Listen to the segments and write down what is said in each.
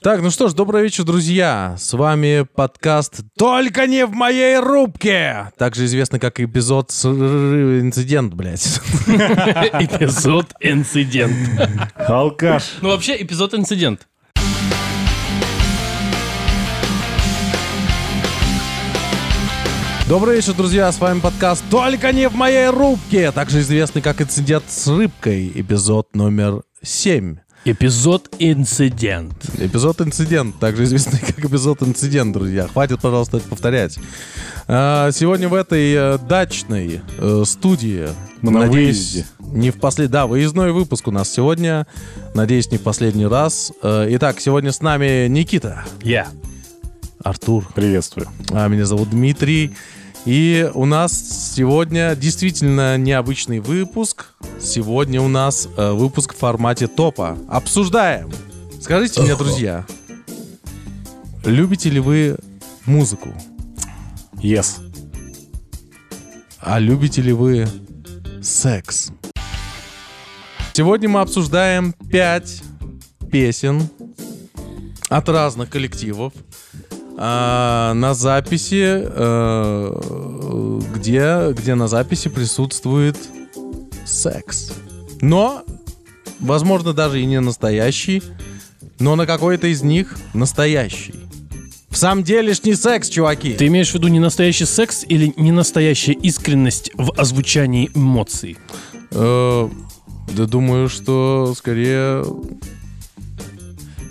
Так, ну что ж, добрый вечер, друзья. С вами подкаст «Только не в моей рубке!» Также известный как эпизод с... инцидент, блядь. Эпизод инцидент. Алкаш. Ну вообще эпизод инцидент. Добрый вечер, друзья. С вами подкаст «Только не в моей рубке!» Также известный как «Инцидент с рыбкой». Эпизод номер 7. Эпизод инцидент. Эпизод «Инцидент», также известный как эпизод «Инцидент», друзья. Хватит, пожалуйста, это повторять. А, Сегодня в этой э, дачной э, студии, на надеюсь, выезде. не в послед... Да, выездной выпуск у нас сегодня. Надеюсь, не в последний раз. Э, Итак, сегодня с нами Никита, Я. Артур, Приветствую. а меня зовут Дмитрий. И у нас сегодня действительно необычный выпуск. Сегодня у нас э, выпуск в формате топа. Обсуждаем. Скажите мне, друзья, любите ли вы музыку? Yes. А любите ли вы секс? Сегодня мы обсуждаем пять песен от разных коллективов а, на записи, э, где, где на записи присутствует секс. Но, возможно, даже и не настоящий, но на какой-то из них настоящий. В самом делешний секс, чуваки. Ты имеешь в виду не настоящий секс или не настоящая искренность в озвучании эмоций? Э, да думаю, что скорее...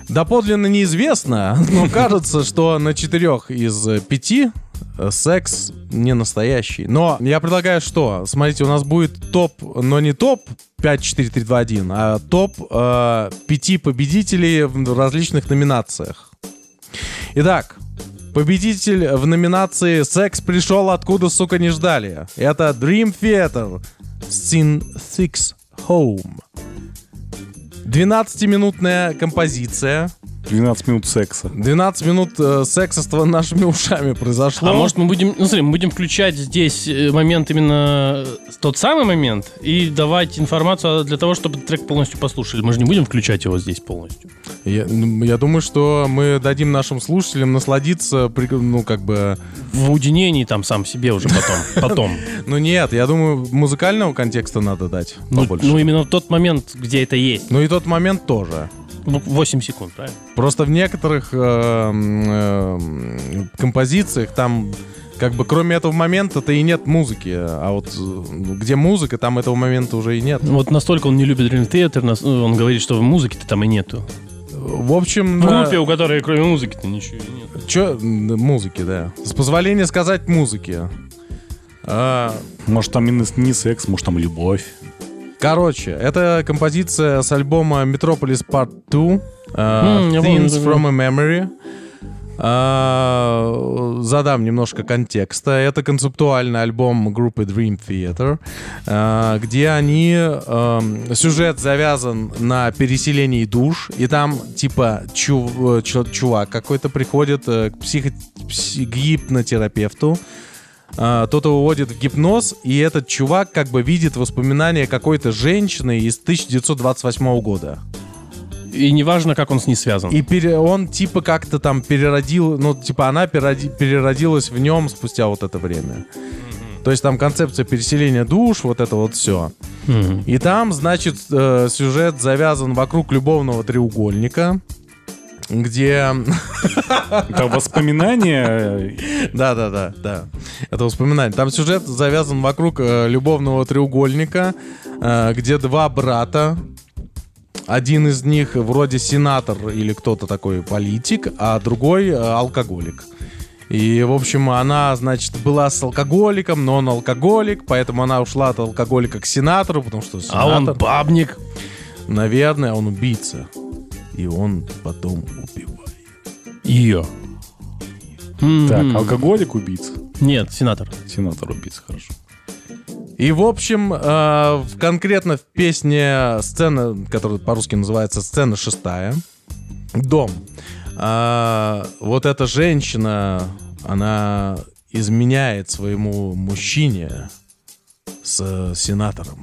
Доподлинно неизвестно, но кажется, что на четырех из пяти э, секс не настоящий. Но я предлагаю что? Смотрите, у нас будет топ, но не топ 5, 4, 3, 2, 1, а топ э, пяти победителей в различных номинациях. Итак, победитель в номинации «Секс пришел откуда, сука, не ждали». Это Dream Theater Synthex Home. 12-минутная композиция. 12 минут секса. 12 минут э, секса с нашими ушами произошло. А может мы будем, ну смотри, мы будем включать здесь э, момент именно э, тот самый момент и давать информацию для того, чтобы трек полностью послушали. Мы же не будем включать его здесь полностью. Я, ну, я думаю, что мы дадим нашим слушателям насладиться, при- ну, как бы... В уединении там сам себе уже потом. Потом. Ну, нет, я думаю, музыкального контекста надо дать Ну, побольше. ну именно в тот момент, где это есть. Ну, и тот момент тоже. Ну, 8 секунд, правильно? Просто в некоторых э, э, композициях там как бы кроме этого момента-то и нет музыки. А вот э, где музыка, там этого момента уже и нет. Вот настолько он не любит Dream Theater, он говорит, что музыки-то там и нету. В общем, В на- группе, у которой кроме музыки-то ничего и нет. чё- м, музыки, да. С позволения сказать музыки. А, Может, там и не секс, может, там любовь. Короче, это композиция с альбома Metropolis Part 2. э, М, я помню, Things from a Memory. А, задам немножко контекста. Это концептуальный альбом группы Dream Theater, а, где они... эм, сюжет завязан на переселении душ, и там типа чу- э, чу- чувак какой-то приходит к, психо- пси- к гипнотерапевту, а, тот его вводит в гипноз, и этот чувак как бы видит воспоминания какой-то женщины из 1928 года. И неважно, как он с ней связан. И пере- он типа как-то там переродил, ну типа она перероди- переродилась в нем спустя вот это время. То есть там концепция переселения душ, вот это вот все. Мгм. И там, значит, э, сюжет завязан вокруг любовного треугольника, где... Это воспоминания. Да-да-да, да. Это воспоминание. Там сюжет завязан вокруг э, любовного треугольника, э, где два брата. Один из них вроде сенатор или кто-то такой политик, а другой э, алкоголик. И, в общем, она, значит, была с алкоголиком, но он алкоголик, поэтому она ушла от алкоголика к сенатору, потому что сенатор... А он бабник. Наверное, он убийца. И он потом убивает. Ее. Так, алкоголик убийца. Нет, сенатор. Сенатор убийца, хорошо. И, в общем, э, конкретно в песне сцена, которая по-русски называется «Сцена шестая», «Дом», э, вот эта женщина, она изменяет своему мужчине с э, сенатором.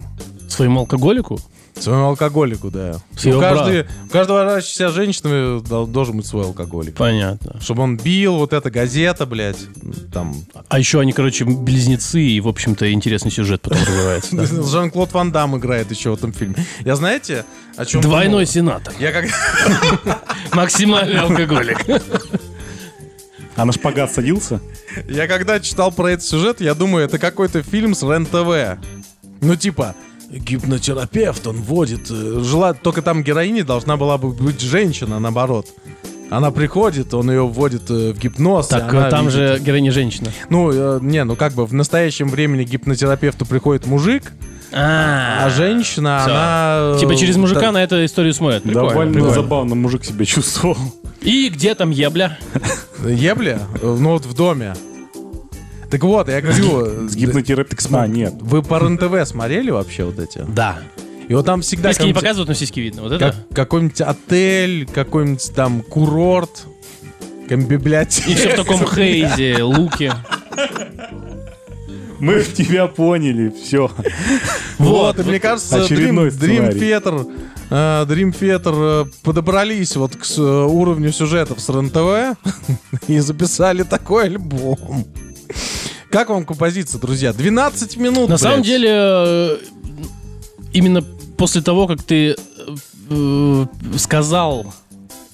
Своему алкоголику? Своему алкоголику, да. У, каждой, у каждого вращающейся женщины дол- должен быть свой алкоголик. Понятно. Чтобы он бил, вот эта газета, блядь, там... А еще они, короче, близнецы, и, в общем-то, интересный сюжет потом развивается. Жан-Клод Ван Дам играет еще в этом фильме. Я знаете, о чем... Двойной сенатор. Я как... Максимальный алкоголик. А на шпагат садился? Я когда читал про этот сюжет, я думаю, это какой-то фильм с РЕН-ТВ. Ну, типа, гипнотерапевт, он вводит... э, Жела... Только там героиней должна была бы быть женщина, наоборот. Она приходит, он ее вводит э, в гипноз. Так, там видит- же героиня женщина. Ну, э, не, ну как бы в настоящем времени гипнотерапевту приходит мужик, а женщина, Всё. она... Типа через мужика да- на эту историю смотрят. Прикольно, Довольно прикольно. забавно мужик себя чувствовал. И где там ебля? Ебля? Ну вот в доме. Так вот, я говорю... С гипнотерапевтом. А, нет. Вы по РЕН-ТВ смотрели вообще вот эти? Да. И вот там всегда... Сиськи не какой-нибудь- показывают, но сиськи видно. Вот это? как- какой-нибудь отель, какой-нибудь там курорт, библиотека. И все в таком хейзе, луке. Мы тебя поняли, все. Вот, и мне кажется, Dream, Очередной Dream. Theater, э, Dream Theater э, подобрались вот к э, уровню сюжетов с РЕН-ТВ и записали такой альбом. Как вам композиция, друзья? 12 минут, На самом блядь. деле, э, именно после того, как ты э, сказал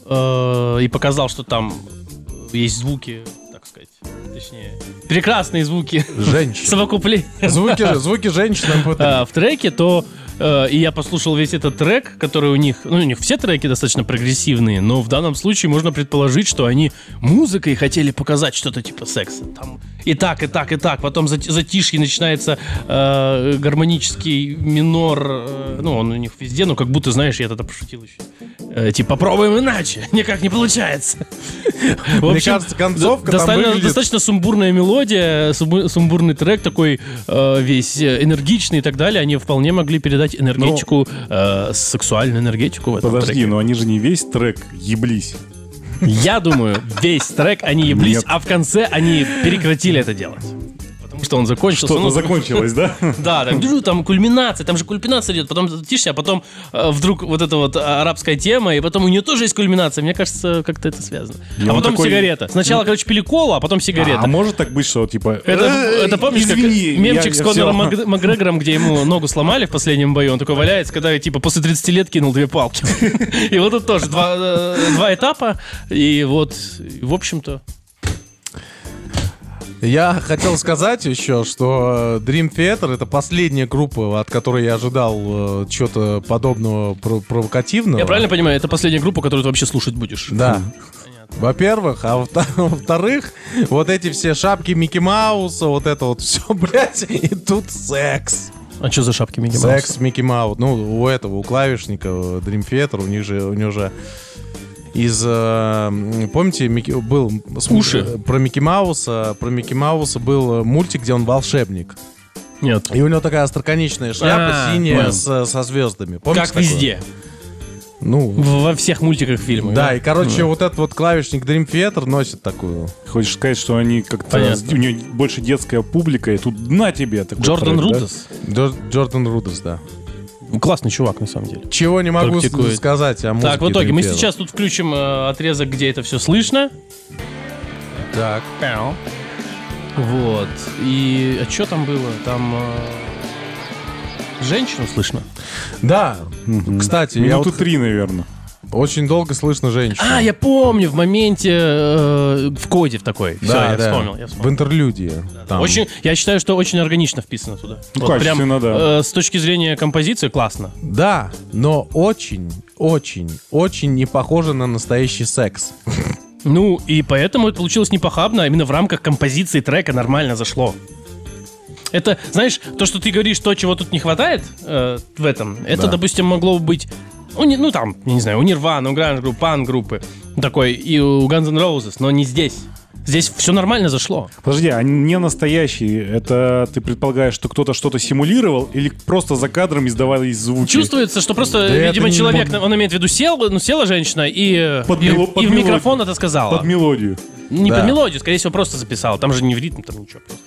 э, и показал, что там есть звуки, так сказать, точнее, прекрасные звуки Женщина. совокупления Звуки, звуки женщин. а, в треке, то э, и я послушал весь этот трек, который у них, ну, у них все треки достаточно прогрессивные, но в данном случае можно предположить, что они музыкой хотели показать что-то типа секса. Там и так, и так, и так. Потом зат- затишье начинается э, гармонический минор. э, ну, он у них везде, но как будто, знаешь, я тогда пошутил еще. Э, типа, попробуем иначе. Никак не получается. В Мне общем, кажется, концовка достаточно, выглядит- достаточно сумбурная мелодия, сумбу- сумбурный трек такой э, весь э, энергичный и так далее. Они вполне могли передать энергетику, э, сексуальную энергетику в этом Подожди, треке. но они же не весь трек еблись. Я думаю, весь трек они еблись, Нет. а в конце они прекратили это делать. Что он закончился. Что-то ну, закончилось, да? Да, там, там кульминация, там же кульминация идет, потом затишься, а потом э, вдруг вот эта вот а, арабская тема, и потом у нее тоже есть кульминация. Мне кажется, как-то это связано. А он потом сигарета. Сначала, короче, пили колу, а потом сигарета. А может так быть, что типа... Это, «Э, это помнишь, как мемчик с Конором всё». Мак- Макгрегором, где ему ногу сломали в последнем бою, он такой валяется, когда типа после 30 лет кинул две палки. И вот тут тоже э, два этапа, и вот, в общем-то, Я хотел сказать еще, что э, Dream Theater это последняя группа, от которой я ожидал чего-то подобного про- провокативного. я правильно понимаю, это последняя группа, которую ты вообще слушать будешь? Да. Во-первых, а во- во-вторых, вот эти все шапки Микки Мауса, вот это вот все, блядь, и тут секс. А что за шапки Микки Мауса? Секс Микки Маус. Ну, у этого, у клавишника э, Dream Theater, у них же, у него же из... э, помните, Микки, был... с- Уши. э, Про Микки Мауса, про МиккиАуса был э, мультик, где он волшебник. Нет. И у него такая остроконечная шляпа А, синяя понял. с- со звездами. Помните Как такое? везде. Ну, В- Во всех мультиках фильмах. да, и, короче, вот этот вот клавишник Dream Theater носит такую. Хочешь сказать, что они как-то... Понятно. У нее больше детская публика, и тут на тебе такой Джордан трек, да? Джор- Джордан Рудес, да. Классный чувак, на самом деле. Чего не могу Практикует. сказать о музыке Так, в итоге мы сейчас тут включим э, отрезок, где это все слышно. Так. Вот. И а что там было? Там э, женщину слышно. Да, кстати, я Минуты вот три, наверное. Очень долго слышно женщину. А, я помню, в моменте э, в коде в такой. Все, да, я да. вспомнил, я В вспомнил. интерлюдии. Там. Очень, я считаю, что очень органично вписано туда. Ну, качественно, да. э, с точки зрения композиции классно. Да, но очень, очень, очень не похоже на настоящий секс. Ну, и поэтому это получилось непохабно, а именно в рамках композиции трека нормально зашло. Это, знаешь, то, что ты говоришь, то, чего тут не хватает э, в этом, это, Да. допустим, могло бы быть, у, ни- ну, там, я не знаю, у Нирвана, у Гранж группы, Пан группы, такой, и у Guns N' Roses, но не здесь. Здесь все нормально зашло. Подожди, они не настоящие. Это ты предполагаешь, что кто-то что-то симулировал или просто за кадром издавались звуки? Чувствуется, что просто, Да видимо, не человек, мог- он имеет в виду, сел, ну, села женщина и, Под и, мело- и под в мелодию. микрофон это сказала. Под мелодию. Не Да. под мелодию, скорее всего, просто записала. Там же не в ритм, там ничего просто.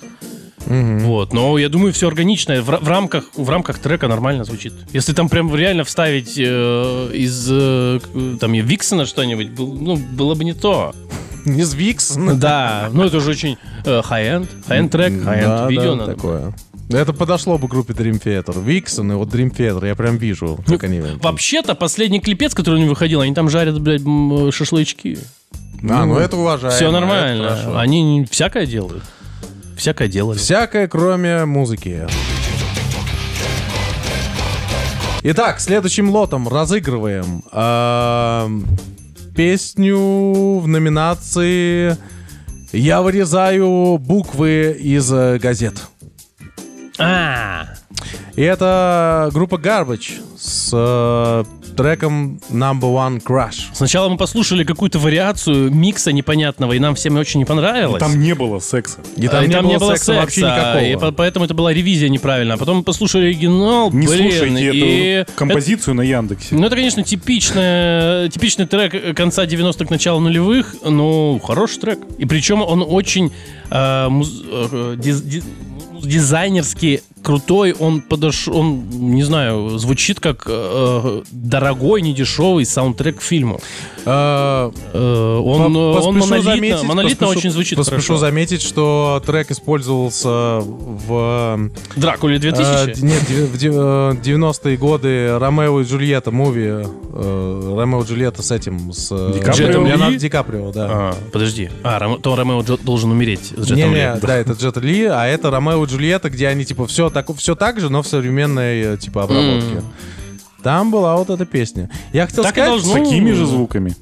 Вот, но я думаю, все органичное. В, в рамках, в рамках трека нормально звучит. Если там прям реально вставить э, из э, там Виксона что-нибудь, был- ну, было бы не то. Не Звикс. Да, ну это уже очень high-end. High-end трек, Да, видео надо. такое. Это подошло бы группе Dream Theater. Виксон и вот Dream Theater, я прям вижу, как они... Вообще-то последний клипец, который у них выходил, они там жарят, блядь, шашлычки. А, ну это уважаемо. Все нормально. Они всякое делают. Всякое делали. Всякое, кроме музыки. Итак, следующим лотом разыгрываем эм, песню в номинации «Я вырезаю буквы из э, газет». А, И это группа Garbage с э, треком Number One Crush. сначала мы послушали какую-то вариацию микса непонятного, и нам всем очень не понравилось. Там не было секса. И А, и там не было секса, вообще никакого. и по- поэтому это была ревизия неправильная. А потом мы послушали оригинал, Не блин, слушайте и эту композицию на Яндексе. Ну, это, конечно, типичная, типичный трек конца 90-х, начала нулевых, но хороший трек. И причем он очень э, муз- э, диз- ди- дизайнерски крутой, он подошел, он, не знаю, звучит как э, дорогой, недешевый саундтрек к фильму. Э, Э, он, э, он монолитно, заметить- монолитно поспешу- очень звучит Поспешу хорошо. заметить, что трек использовался в... Дракуле э, 2000? д- нет, в ди- э, 90-е годы Ромео и Джульетта муви. э, Ромео и Джульетта с этим, с э, Ди Каприо? Леонардо? Ди Каприо, да. А, подожди. А, Ром- то Ромео должен умереть с Джетом Не, Ли. не, да, это Джет Ли, а это Ромео и Джульетта, где они типа все так, все так же, но в современной э, типа обработке. М. Там была вот эта песня. Я хотел Так сказать, С должно. такими Ну, же звуками.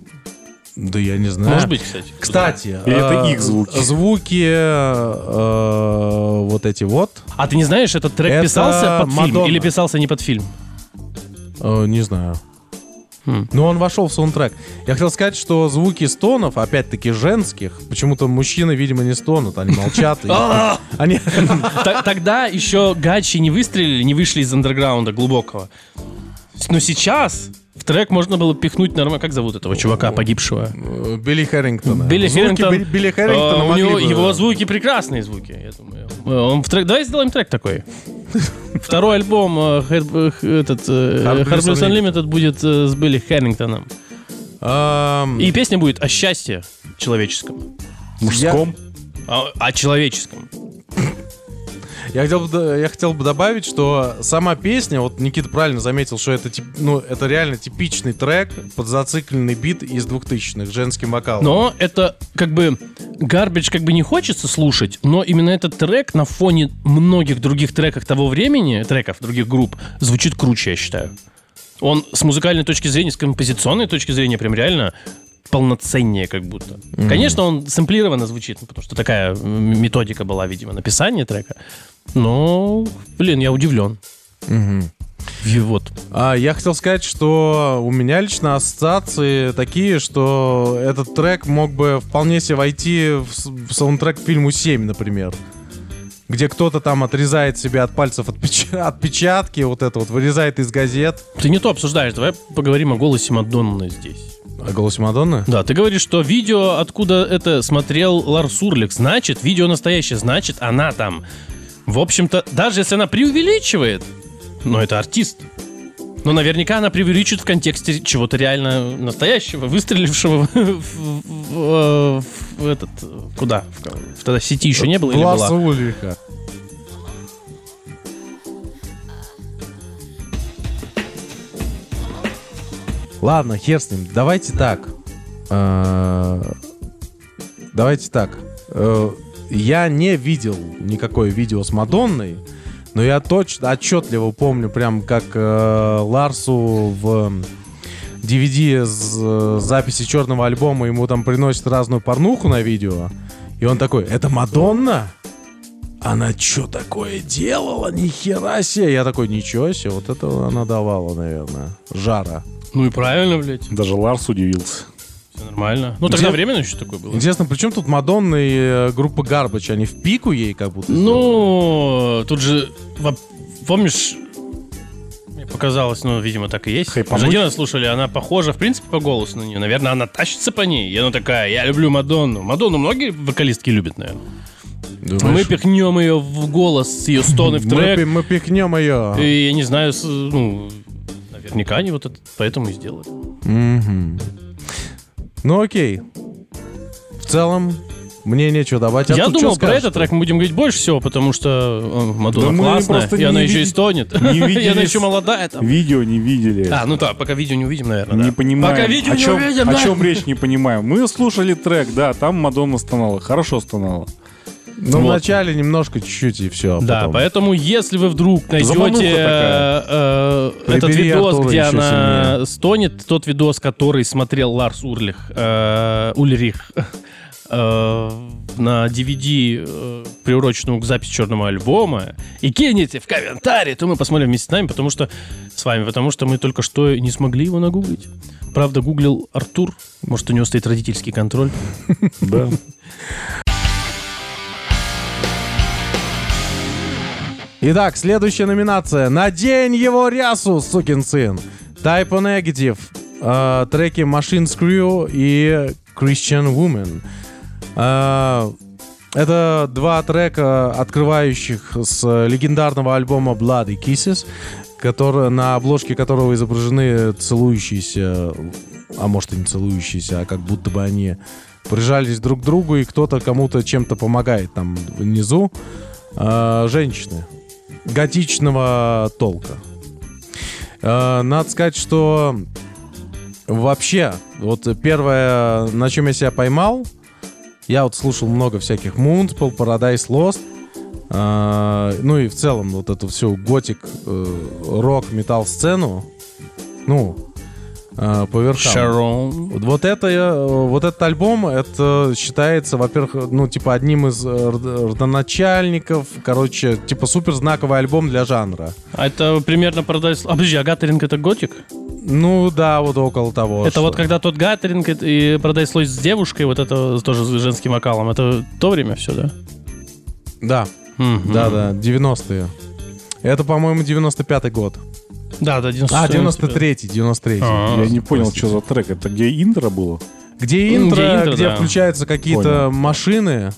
да я не знаю. Может быть, кстати. Кстати, Или это э, их звуки? Звуки э, вот эти вот. А ты не знаешь, этот трек Это писался под фильм или писался не под фильм? э, не знаю. Хм. Но он вошел в саундтрек. Я хотел сказать, что звуки стонов, опять-таки женских, почему-то мужчины, видимо, не стонут, они молчат. Тогда еще гачи не выстрелили, не вышли из андерграунда глубокого. Но сейчас в трек можно было пихнуть нормально. Как зовут этого чувака погибшего? э, Билли Хэрингтона. Билли Звуки Хэрингтон. Билли- Билли Хэрингтона А, у него его звуки прекрасные звуки, я думаю. Э, Он в трек. Давай сделаем трек такой. Второй альбом э, э, этот э, Hard Blues Unlimited будет э, с Билли Хэрингтоном. Ам, И песня будет о счастье человеческом. Мужском. О, о человеческом. Я хотел, бы, я хотел бы добавить, что сама песня, вот Никита правильно заметил, что это, тип- ну, это реально типичный трек под зацикленный бит из 2000-х с женским вокалом. Но это как бы гарбидж как бы не хочется слушать, но именно этот трек на фоне многих других треков того времени, треков других групп, звучит круче, я считаю. Он с музыкальной точки зрения, с композиционной точки зрения прям реально полноценнее как будто. Конечно, он сэмплированно звучит, ну, потому что такая методика была, видимо, написания трека. Но, блин, я удивлен. И вот. А, я хотел сказать, что у меня лично ассоциации такие, что этот трек мог бы вполне себе войти в, саундтрек к фильму «7», например. Где кто-то там отрезает себе от пальцев отпеч- отпечатки, вот это вот, вырезает из газет. Ты не то обсуждаешь, давай поговорим о голосе Мадонны здесь. А голос Мадонны? Да, ты говоришь, что видео, откуда это смотрел Ларс Урлик, значит, видео настоящее, значит, она там. В общем-то, даже если она преувеличивает, но это артист. Но наверняка она преувеличивает в контексте чего-то реально настоящего, выстрелившего в, в- в- в этот... Куда? В, тогда сети еще не было или Ларса была? Ульриха. Ладно, хер с ним. Давайте так. Э, Давайте так. Я не видел никакое видео с Мадонной, но я точно, отчетливо помню, прям как э, Ларсу в DVD с э, записи черного альбома ему там приносят разную порнуху на видео. И он такой, это Мадонна? Она что такое делала? Ни хера себе. Я такой, ничего себе, вот это она давала, наверное. Жара. Ну и правильно, блядь, Даже Ларс удивился. Нормально. Ну тогда Где- временно еще такое было. Интересно, при чем тут Мадонна и э, группа Гарбач? Они в пику ей как будто сделали? Ну, тут же, помнишь, мне показалось, ну, видимо, так и есть. Жадина слушали, она похожа, в принципе, по голосу на нее. Наверное, она тащится по ней. И она такая, я люблю Мадонну. Мадонну многие вокалистки любят, наверное. Мы Думаешь? пихнем ее в голос ее стоны в Мы трек. Мы пихнем ее. И я не знаю, ну, наверняка они вот это поэтому и сделали. Мгм. Ну окей. В целом, мне нечего добавить. А я думал, про этот трек мы будем говорить больше всего, потому что э, Мадонна Да мы классная, просто и она еще и стонет. не И видели она еще молодая там. Видео не видели. А, ну да, пока видео не увидим, наверное, Не да. понимаем. Пока видео о не увидим, о да. чем речь не понимаем. Мы слушали трек, да, там Мадонна стонала. Хорошо стонала. Ну, Вот. вначале немножко, чуть-чуть, и все. Да, поэтому если вы вдруг найдете э, э, этот видос, Артура где она стонет, тот видос, который смотрел Ларс Урлих, э, Ульрих, э, на DVD, э, приуроченному к записи черного альбома, и кинете в комментарии, то мы посмотрим вместе с нами, потому что с вами, потому что мы только что не смогли его нагуглить. Правда, гуглил Артур, может, у него стоит родительский контроль. Да. Итак, следующая номинация. Надень его рясу, сукин сын. Type Negative. э, треки Machine Screw и Christian Woman. Э, это два трека, открывающих с легендарного альбома Bloody Kisses, который, на обложке которого изображены целующиеся, а может и не целующиеся, а как будто бы они прижались друг к другу, и кто-то кому-то чем-то помогает там внизу. Э, женщины готичного толка. Э, Надо сказать, что вообще, вот первое, на чем я себя поймал, я вот слушал много всяких Moonspell, Paradise Lost, э, ну и в целом вот эту всю готик, э, рок, металл сцену, ну, э, по верхам. Шарон. Вот- это, вот этот альбом, это считается, во-первых, ну, типа, одним из э, род- родоначальников, короче, типа, супер знаковый альбом для жанра. А это примерно Paradise... А, подожди, а Гаттеринг это готик? Ну, да, вот около того. это что- вот когда тот Гаттеринг и Paradise Lost с девушкой, вот это тоже с женским вокалом, это то время все, да? Да, Мгм. да, да, 90-е. Это, по-моему, 95-й год. Да, да, 96 А, 93-й, 93-й. А, Я не понял, что за трек. Это где интро было? Где Ну, интро, где где, интро, да. включаются какие-то Понял. машины,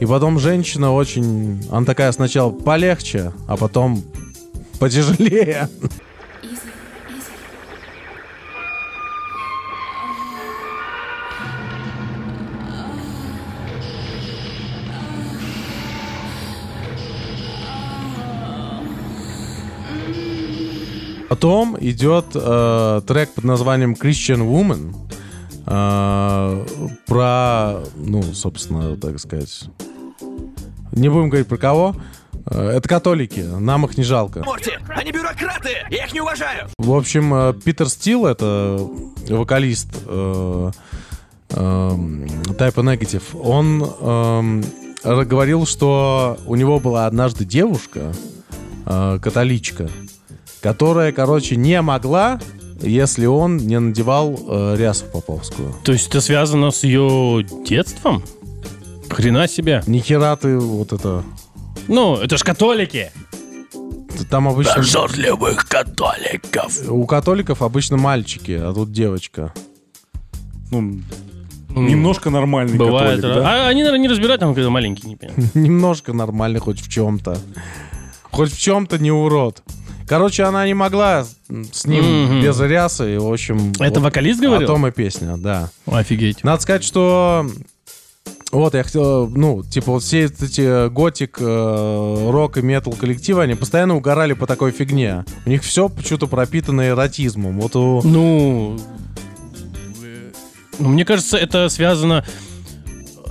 и потом женщина очень... Она такая сначала полегче, а потом потяжелее. Потом идет э, трек под названием Christian Woman. э, про, ну, собственно, так сказать... Не будем говорить про кого. Э, это католики, нам их не жалко. Морти, они бюрократы! Я их не уважаю! В общем, э, Питер Стил, это вокалист э, Type O Negative, он р- говорил, что у него была однажды девушка, э, католичка, которая, короче, не могла, если он не надевал э, рясу поповскую. То есть это связано с ее детством? Хрена себе. Ни хера ты вот это... Ну, это ж католики. Там обычно... любых католиков. У католиков обычно мальчики, а тут девочка. Ну, немножко нормальный Бывает. католик, да? А они, наверное, не разбирают, там когда маленькие, не. Немножко нормально хоть в чем-то. Хоть в чем-то не урод. Короче, она не могла с ним Мгм. без рясы, и, в общем... Это вот вокалист О говорил? том и песня, да. Офигеть. Надо сказать, что... Вот, я хотел, ну, типа, вот все эти готик, э, рок и метал коллективы, они постоянно угорали по такой фигне. У них все почему-то пропитано эротизмом. Вот у... Ну, ну, мне кажется, это связано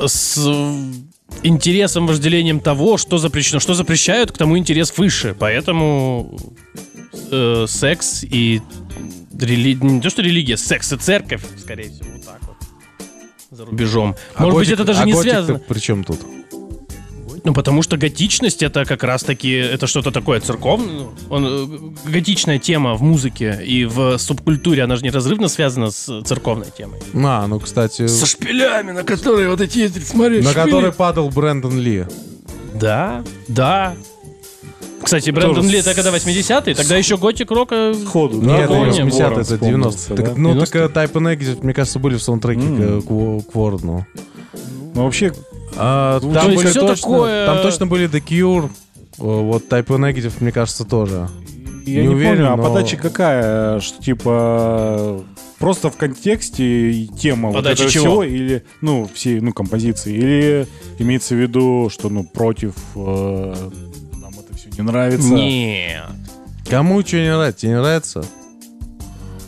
с интересом, вожделением того, что запрещено. Что запрещают, к тому интерес выше. Поэтому э, секс и рели... не то, что религия, секс и церковь, скорее всего, вот так вот. За рубежом. А Может быть, готик- это даже а не связано. при чем тут? Ну, потому что готичность это как раз-таки это что-то такое церковное. Он, э, готичная тема в музыке и в субкультуре, она же неразрывно связана с церковной темой. А, ну, кстати, шпилями, на которые вот эти, смотри, на который падал Брэндон Ли. Да, да. Кстати, Брэндон Тоже Ли это когда 80-е, тогда еще готик рока... Сходу, Нет, это помню. 80 Ворон это вспомнился, 90 да? Так, ну, 90? так э, Type Negative, мне кажется, были в саундтреке М. к, к, к Ворону. Ну, вообще, А, там, то были всё точно, такое- там точно были The Cure. Вот Type O Negative, мне кажется, тоже. Я Не не, уверен, помню, а но- подача какая? Что типа просто в контексте и тема вот Подача этого чего? всего или ну всей ну композиции или имеется в виду что ну против э, нам это все не нравится? Нет. Кому что не нравится? Тебе не нравится?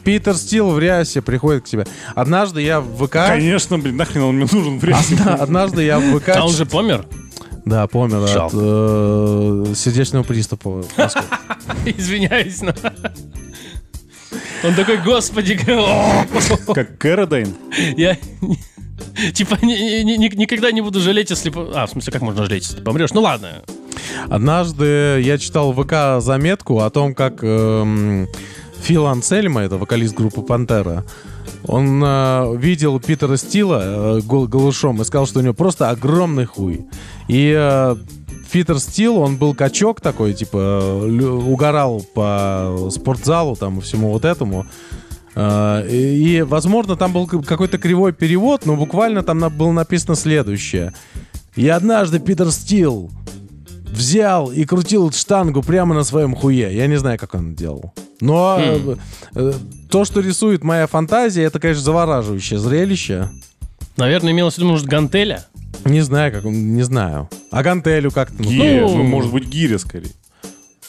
Питер Стил в рясе приходит к тебе. Однажды я в ВК... Конечно, блин, нахрен он мне нужен в рясе? Одна- Однажды я в ВК... А он же помер? Да, помер от Жалко. э, сердечного приступа. Извиняюсь, но... Он такой, господи, о, Как Кэродайн? я... Типа, ни- ни- ни- никогда не буду жалеть, если... по- А, в смысле, как можно жалеть, если ты помрешь? Ну ладно. Однажды я читал в ВК заметку о том, как эм, Фил Ансельма, это вокалист группы Пантера, он э, видел Питера Стила э, гол- голышом и сказал, что у него просто огромный хуй. И э, Питер Стил, он был качок такой, типа, угорал по спортзалу там и всему вот этому. Э, И, возможно, там был какой-то кривой перевод, но буквально там было написано следующее. И однажды Питер Стил взял и крутил штангу прямо на своем хуе. Я не знаю, как он это делал. Но э, э, то, что рисует моя фантазия, это, конечно, завораживающее зрелище. Наверное, имелось в виду, может, гантеля? Не знаю, как он, не знаю. А гантелю как-то... ну, Гиря, Ну, ну, может быть, гиря скорее.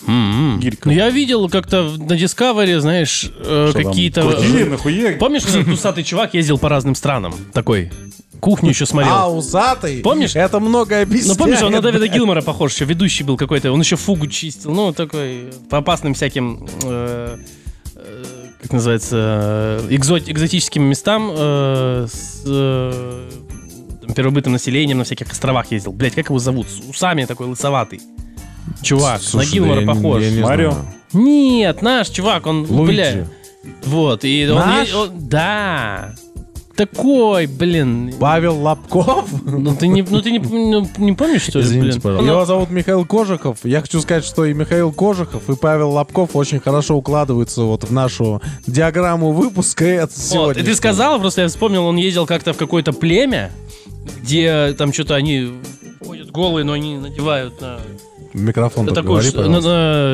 Гирька. Ну, я видел как-то на Discovery, знаешь, э, какие-то... Крутили нахуя? Помнишь, этот усатый чувак ездил по разным странам? Такой. Кухню еще смотрел. А, усатый? Помнишь? Это много Ну, объясняет. помнишь, он на блядь. Гилмора похож, еще ведущий был какой-то, он еще фугу чистил, ну, такой, по опасным всяким, э, э, как называется, э, экзот- экзотическим местам э, с э, там, первобытным населением на всяких островах ездил. Блять, как его зовут? С усами такой лысоватый. Чувак, Слушай, на Гилмора я не- похож. я не Марио? знаю. Нет, наш чувак, он, Луиджи. бля, вот, и он, Наш? е- он- да, такой, блин, Павел Лобков? ну ты не, ну, ты не, ну, не помнишь, что ли, Извините, блин? пожалуйста. Ну, Его зовут Михаил Кожухов. Я хочу сказать, что и Михаил Кожухов, и Павел Лобков очень хорошо укладываются вот в нашу диаграмму выпуска. И это Вот, и ты сказал, просто я вспомнил, он ездил как-то в какое-то племя, где там что-то они ходят голые, но они надевают на, Микрофон только такую, говори, на-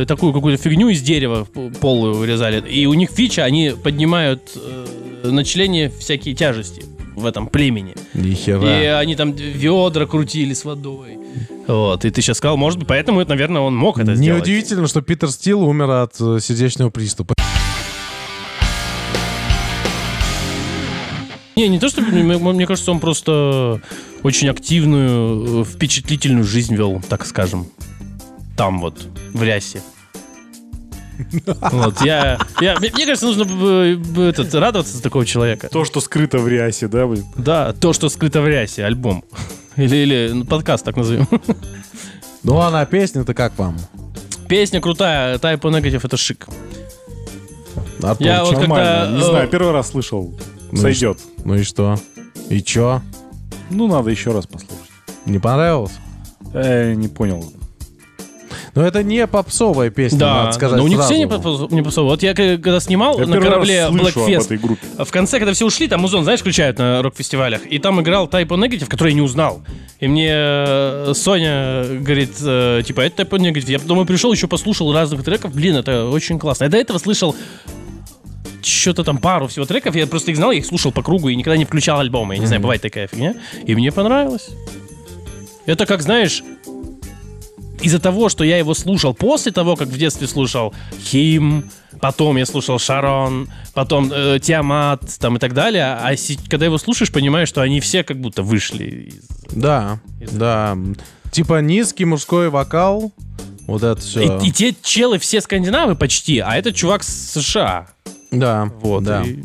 на такую какую-то фигню из дерева п- полую вырезали. И у них фича, они поднимают э, на члене всякие тяжести в этом племени. Ни И они там ведра крутили с водой. Вот, и ты сейчас сказал, может быть, поэтому, это, наверное, он мог это сделать. Неудивительно, что Питер Стил умер от э, сердечного приступа. Не, не то, что мне, мне кажется, он просто очень активную, э, впечатлительную жизнь вел, так скажем. Там вот, в рясе. Вот, я, я, мне мне кажется, нужно этот, радоваться за такого человека. То, что скрыто в рясе, да, блин? Да, то, что скрыто в рясе, альбом. Или, или ну, подкаст, так назовем. Ну а песня-то как вам? Песня крутая, Type O Negative, это шик. Артур, Я вот когда, Не э, знаю, первый раз слышал. Ну и Сойдет. Ну и что? И чё? Ну, надо еще раз послушать. Не понравилось? Э, не понял. Но это не попсовая песня, Да, надо сказать но у них сразу. все не попсо- не попсовые. Вот я когда снимал Я на корабле Blackfest. В конце, когда все ушли, там музон, знаешь, включают на рок-фестивалях. И там играл Type O Negative, который я не узнал. И мне э, Соня говорит, э, типа, это Type O Negative. Я думаю, пришел, еще послушал разных треков. Блин, это очень классно. Я до этого слышал что-то там, пару всего треков. Я просто их знал, я их слушал по кругу и никогда не включал альбомы. Я не знаю, бывает такая фигня. И мне понравилось. Это как, знаешь, из-за того, что я его слушал после того, как в детстве слушал Хим, потом я слушал Шарон, потом э, Тиамат там и так далее, а си- когда его слушаешь, понимаешь, что они все как будто вышли из... Да, да. Типа низкий мужской вокал, вот это все. И, и те челы все скандинавы почти, а этот чувак с США. Да, Вот. да. и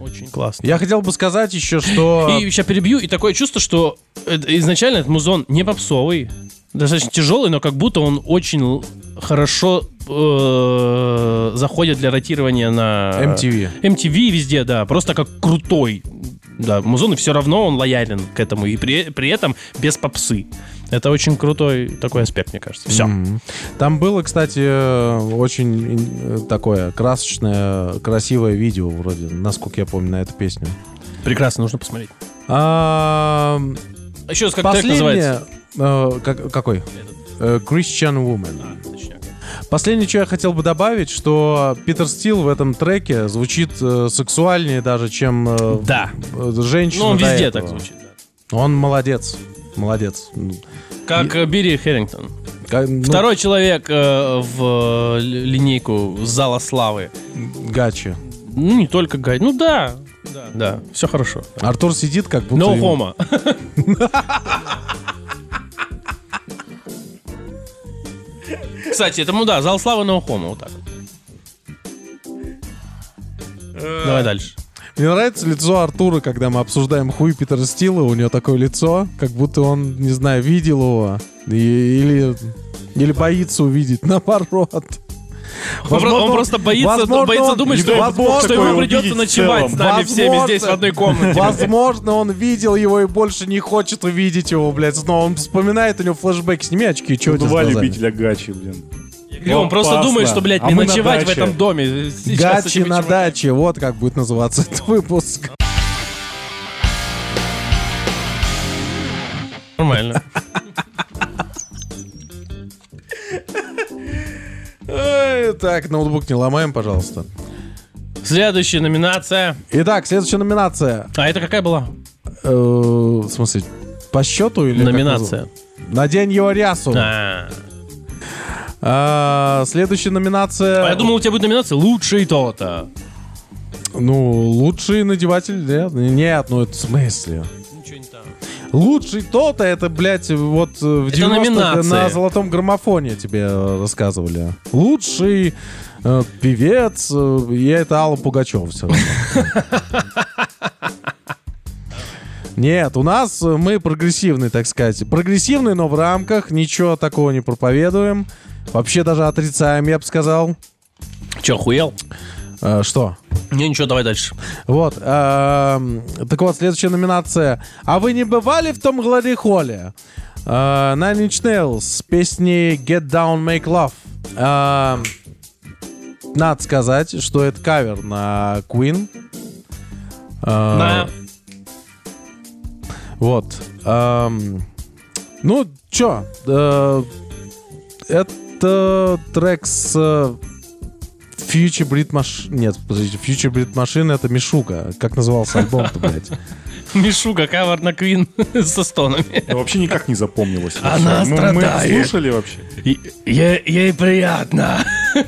Очень классно. Я хотел бы сказать еще, что... И сейчас перебью, и такое чувство, что это- изначально этот музон не попсовый, достаточно тяжелый, но как будто он очень хорошо э, заходит для ротирования на... MTV. MTV везде, да, просто как крутой. Да, музон, и все равно он лоялен к этому, и при, при этом без попсы. Это очень крутой такой аспект, мне кажется. Все. Мгм. Там было, кстати, очень э, такое красочное, красивое видео вроде, насколько я помню, на эту песню. Прекрасно, нужно посмотреть. А, Еще раз, как трек называется? Э, как- какой? Э, Christian Woman. Последнее, что я хотел бы добавить, что Питер Стил в этом треке звучит э, сексуальнее даже, чем э, Да. э, женщина Ну, он везде этого. так звучит. да. Он молодец. Молодец. Как э, Бири Херрингтон. Ка- ну, Второй человек э, в ли- линейку Зала Славы. Гачи. Ну, не только Гай. Ну да. Да, да, все хорошо. Артур сидит как будто... No ему- homo. Кстати, это, ну да, зал славы homo, вот так вот. Давай дальше. Мне нравится лицо Артура, когда мы обсуждаем хуй Питера Стила. У него такое лицо, как будто он, не знаю, видел его. И- или, или боится увидеть, наоборот. Он, про- он просто боится, возможно, боится он- думать, что, бог что ему придется ночевать с нами всеми Возможно. здесь в одной комнате. Возможно, он видел его и больше не хочет увидеть его, блядь, снова. Он вспоминает, у него флешбэк. Сними очки, с Два любителя гачи, блин. И он просто Опасно. думает, что, блядь, А не на ночевать в этом доме. Сейчас Гачи на чуваками. даче. Вот как будет называться этот выпуск. Нормально. Эй, Так, ноутбук не ломаем, пожалуйста. Следующая номинация. Итак, следующая номинация. А это какая была? Э, в смысле, по счету или Номинация. Надень его рясу. А, А, следующая номинация. А я думал, у тебя будет номинация «Лучший то-то». Ну, лучший надеватель, нет? Нет, ну это в смысле? Лучший то-то, это, блядь, вот э, в Это 90-х номинация. на золотом граммофоне тебе э, рассказывали. Лучший э, певец, э, и это Алла Пугачев все. Нет, у нас э, мы прогрессивный, так сказать. Прогрессивный, но в рамках, ничего такого не проповедуем. Вообще даже отрицаем, я бы сказал. Че, охуел? Э, что? Не, ничего, давай дальше. Вот. эм, так вот, следующая номинация. А вы не бывали в том Глади-холле? Э, Nine Inch Nails с песней Get Down, Make Love. Эм, надо сказать, что это кавер на Queen. Э, На. Вот. Эм, ну, чё? э, это трек с э, Future Breed Machine... Нет, подождите, Future Breed Machine это Мишука. Как назывался альбом-то, блядь? Мишука, кавер на Квин со стонами. Вообще никак не запомнилось. Она. Мы- страдает. Мы слушали вообще? Ей, ей приятно.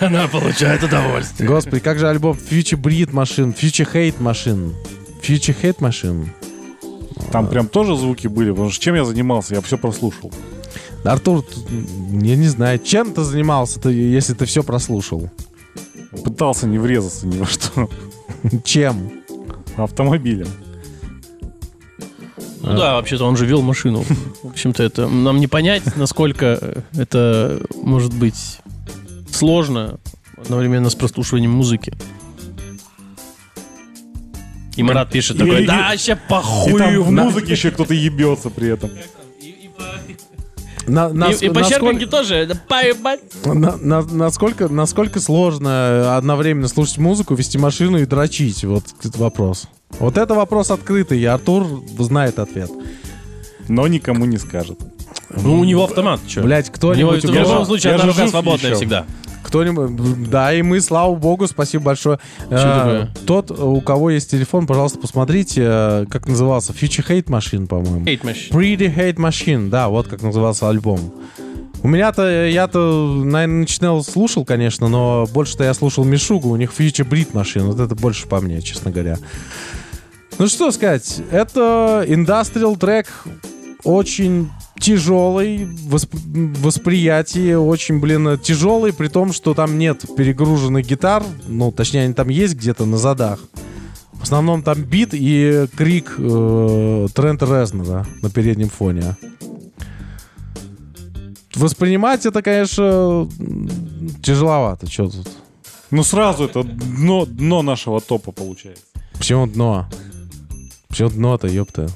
Она получает удовольствие. Господи, как же альбом Future Breed Machine, Future Hate Machine, Future Hate Machine. Там прям тоже звуки были, потому что чем я занимался, я все прослушал. Артур, я не знаю, чем ты занимался, ты, если ты все прослушал? Пытался не врезаться ни во что. Чем? Автомобилем. Ну да, вообще-то он же вел машину. В общем-то, это нам не понять, насколько э, это может быть сложно одновременно с прослушиванием музыки. И Марат пишет такой, да, вообще И там похуй. в музыке еще кто-то ебется при этом. На, И, нас- и по Щербинке тоже. На- на- насколько, насколько сложно одновременно слушать музыку, вести машину и дрочить? Вот этот вопрос. Вот это вопрос открытый, и Артур знает ответ. Но никому не скажет. Ну, у него автомат. Чё? Блять, У него кто-нибудь... в любом случае одна рука свободная еще. всегда. Кто-нибудь, да, и мы, слава богу, спасибо большое. Э, тот, у кого есть телефон, пожалуйста, посмотрите, э, как назывался. Future Hate Machine, по-моему. Hate Machine. Pretty Hate Machine, да, вот как назывался альбом. У меня-то, я-то, наверное, начинал, слушал, конечно, но больше-то я слушал Мишугу, у них Future Breed Machine, вот это больше по мне, честно говоря. Ну что сказать, это индастриал трек, очень тяжелый восп- восприятии, очень, блин, тяжелый, при том, что там нет перегруженных гитар, ну, точнее, они там есть где-то на задах. В основном там бит и крик э, Трента Резнера на переднем фоне. Воспринимать это, конечно, тяжеловато. Что тут? Ну сразу это дно, дно нашего топа получается. Почему дно? Почему дно-то, ёпта?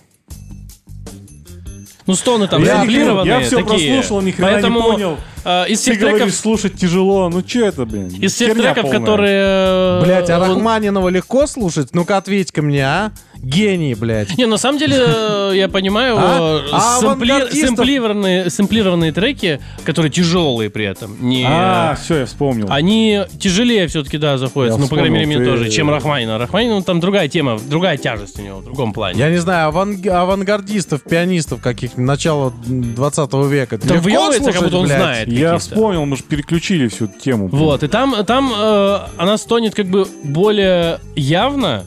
Ну, стоны там Я- я всё такие. прослушал, ни хрена не Поэтому, понял. э, из Ты всех говоришь, треков, слушать тяжело. Ну что это, блин? из всех треков, полная. которые... э, Блять, а он- Рахманинова легко слушать? Ну-ка ответь-ка мне, а? Гений, блядь. Не, на самом деле, э, я понимаю, А? э, А сэмпли- сэмплированные, сэмплированные треки, которые тяжелые при этом, не... А, все, я вспомнил. Они тяжелее все-таки, да, заходят. Я ну, по крайней мере, мне вспомнил, тоже, ты- чем Рахманина. Рахманина, там другая тема, другая тяжесть у него, в другом плане. Я не знаю, аванг- авангардистов, пианистов каких начала 20 века. Там Легко въебывается, как будто он блядь? знает Я каких-то. вспомнил, мы же переключили всю эту тему. Вот, и там, там э, она стонет как бы более явно,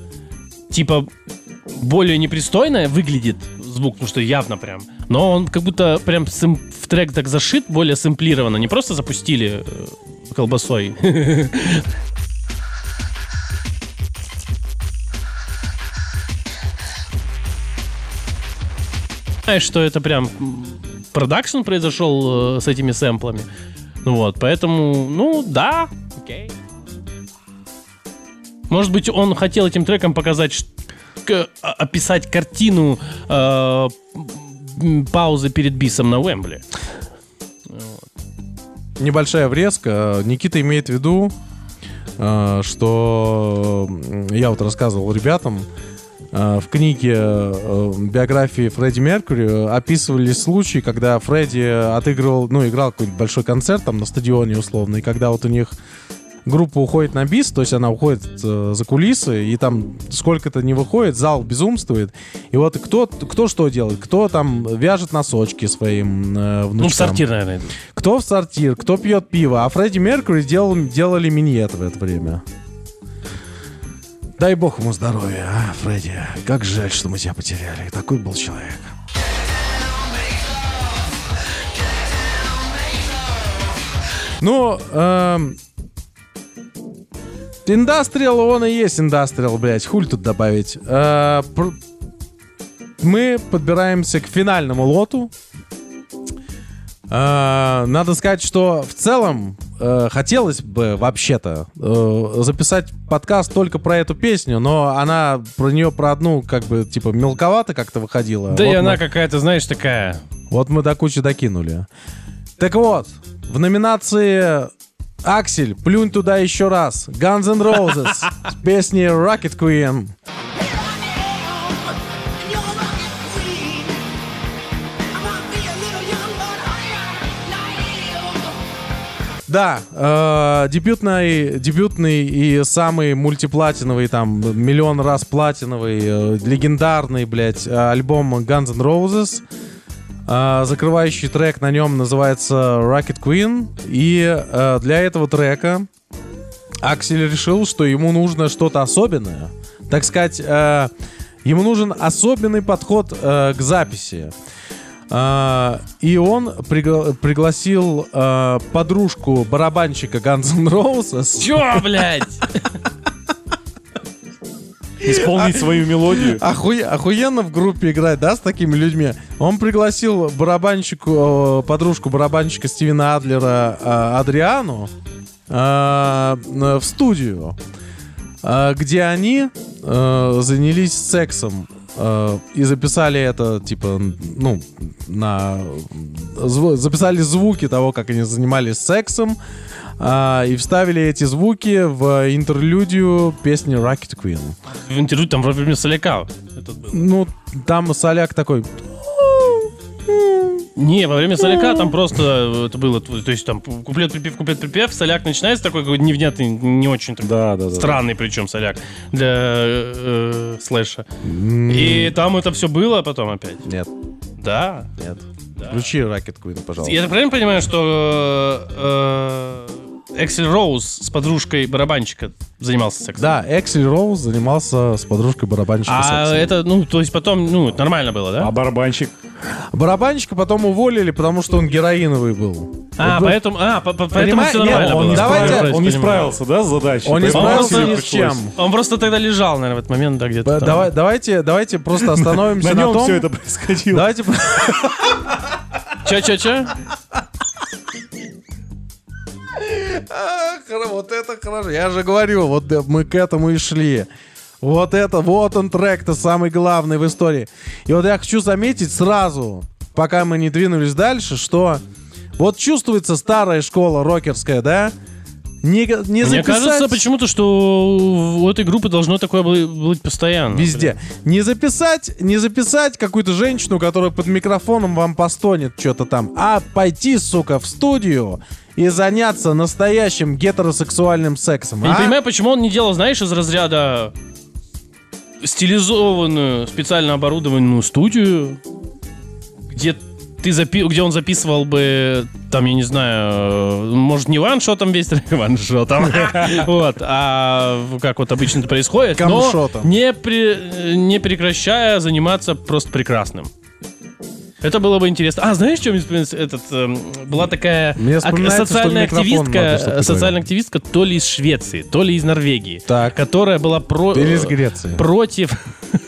типа более непристойно выглядит звук, потому что явно прям. Но он как будто прям в трек так зашит, более сэмплированно. Не просто запустили э, колбасой. Знаешь, что это прям продакшн произошел э, с этими сэмплами. Ну Вот, поэтому, ну, да. Может быть, он хотел этим треком показать, к- а- описать картину э, паузы перед бисом на Уэмбли. Небольшая врезка. Никита имеет в виду, э, что я вот рассказывал ребятам, э, в книге э, биографии Фредди Меркьюри описывались случаи, когда Фредди отыгрывал, ну, играл какой-нибудь большой концерт там на стадионе условно, и когда вот у них группа уходит на бис, то есть она уходит э, за кулисы, и там сколько-то не выходит, зал безумствует. И вот кто, кто что делает? Кто там вяжет носочки своим э, внучкам? Ну, в сортир, наверное. Кто в сортир, кто пьет пиво. А Фредди Меркьюри делал, делали миньет в это время. Дай бог ему здоровья, а, Фредди. Как жаль, что мы тебя потеряли. Такой был человек. Ну, эм, Индастриал, он и есть индастриал, блядь. Хуль тут добавить. Э, пр- мы подбираемся к финальному лоту. Э, Надо сказать, что в целом э, хотелось бы вообще-то э, записать подкаст только про эту песню, но она про нее про одну как бы типа мелковато как-то выходила. Да Вот и мы- она какая-то, знаешь, такая... вот мы до кучи докинули. Так вот, в номинации Аксель, плюнь туда еще раз. Guns N' Roses с песней Rocket Queen. Да, э, дебютный, дебютный и самый мультиплатиновый, там, миллион раз платиновый, э, легендарный, блядь, альбом Guns N' Roses. Э, закрывающий трек на нем называется Rocket Queen. И э, для этого трека Аксель решил, что ему нужно что-то особенное. Так сказать, э, ему нужен особенный подход э, к записи. А, и он пригла- пригласил э, подружку барабанщика Guns N' Roses. Чё, блядь? Исполнить свою мелодию. Охуе- охуенно в группе играть, да, с такими людьми. Он пригласил барабанщику, подружку барабанщика Стивена Адлера э, Адриану э, в студию, где они занялись сексом и записали это, типа, ну, на... записали звуки того, как они занимались сексом, а, и вставили эти звуки в интерлюдию песни Rocket Queen. В интервью там во время соляка. Ну, там соляк такой... Не, во время соляка там просто э, это было, то есть там куплет припев, куплет припев, соляк начинается такой какой-то невнятный, не очень такой Да, да, да. странный причем соляк для э, слэша. И там это все было потом опять. Нет, Да. нет. Включи Rocket Queen, пожалуйста. Я правильно понимаю, что э, Эксель Роуз с подружкой барабанщика занимался сексом? Да, Эксель Роуз занимался с подружкой барабанщика А сексом. это, ну, то есть потом, ну, нормально было, да? А барабанщик? Барабанщика потом уволили, потому что он героиновый был. А, Вот поэтому, а, по- по- поэтому все нет, нормально он было. не Давайте- справился, он не справился, да, с задачей? Он не справился ни с чем. Он просто тогда лежал, наверное, в этот момент, да, где-то давай- давайте, давайте просто остановимся На на нем том... все это происходило. Давайте... Че-че-че? Ах, Вот это хорошо. Я же говорю, вот мы к этому и шли. Вот это, вот он трек-то самый главный в истории. И вот я хочу заметить сразу, пока мы не двинулись дальше, что вот чувствуется старая школа рокерская, да? Не, не Мне записать кажется почему-то, что у этой группы должно такое бы- быть постоянно. везде. Не записать, не записать какую-то женщину, которая под микрофоном вам постонет что-то там, а пойти, сука, в студию и заняться настоящим гетеросексуальным сексом. Я не а? понимаю, почему он не делал, знаешь, из разряда стилизованную, специально оборудованную студию, где ты запи... где он записывал бы, там, я не знаю, может, не ваншотом весь трек, ваншотом, вот, а как вот обычно это происходит, но не, при- не прекращая заниматься просто прекрасным. Это было бы интересно. А, знаешь, что? Этот, эм, была такая ак- социальная надо активистка, что-то социальная активистка то ли из Швеции, то ли из Норвегии, Так. которая была про... Или из Греции. против...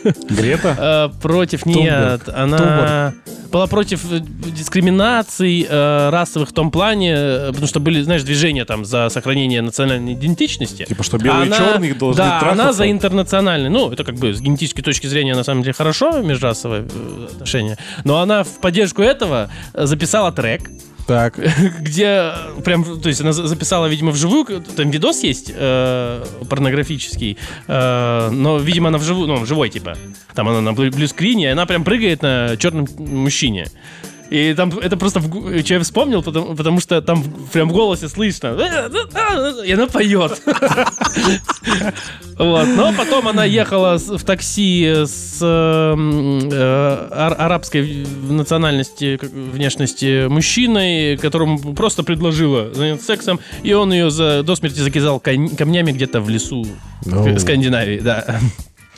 Грета? э, против... Нет, она была против э, дискриминаций э, расовых в том плане, э, потому что были, знаешь, движения там за сохранение национальной идентичности. Типа, что белые и Она- черные должны Да, она за интернациональный. Ну, это как бы с генетической точки зрения на самом деле хорошо, межрасовое э, отношение. Но она в поддержку этого э, записала трек, Так. где э, прям, то есть она за- записала, видимо, вживую, там видос есть э, порнографический, э, но, видимо, она вживую, ну, живой, типа. Там она на блю- блюскрине, и она прям прыгает на черном мужчине. И там это просто, в что я вспомнил, потому, потому что там прям в голосе слышно. И она поет. Вот. Но потом она ехала в такси с эм, э, ар- арабской национальности, внешности мужчиной, которому просто предложила заняться сексом, и он ее за, до смерти закидал камнями где-то в лесу Оу. в Скандинавии, да.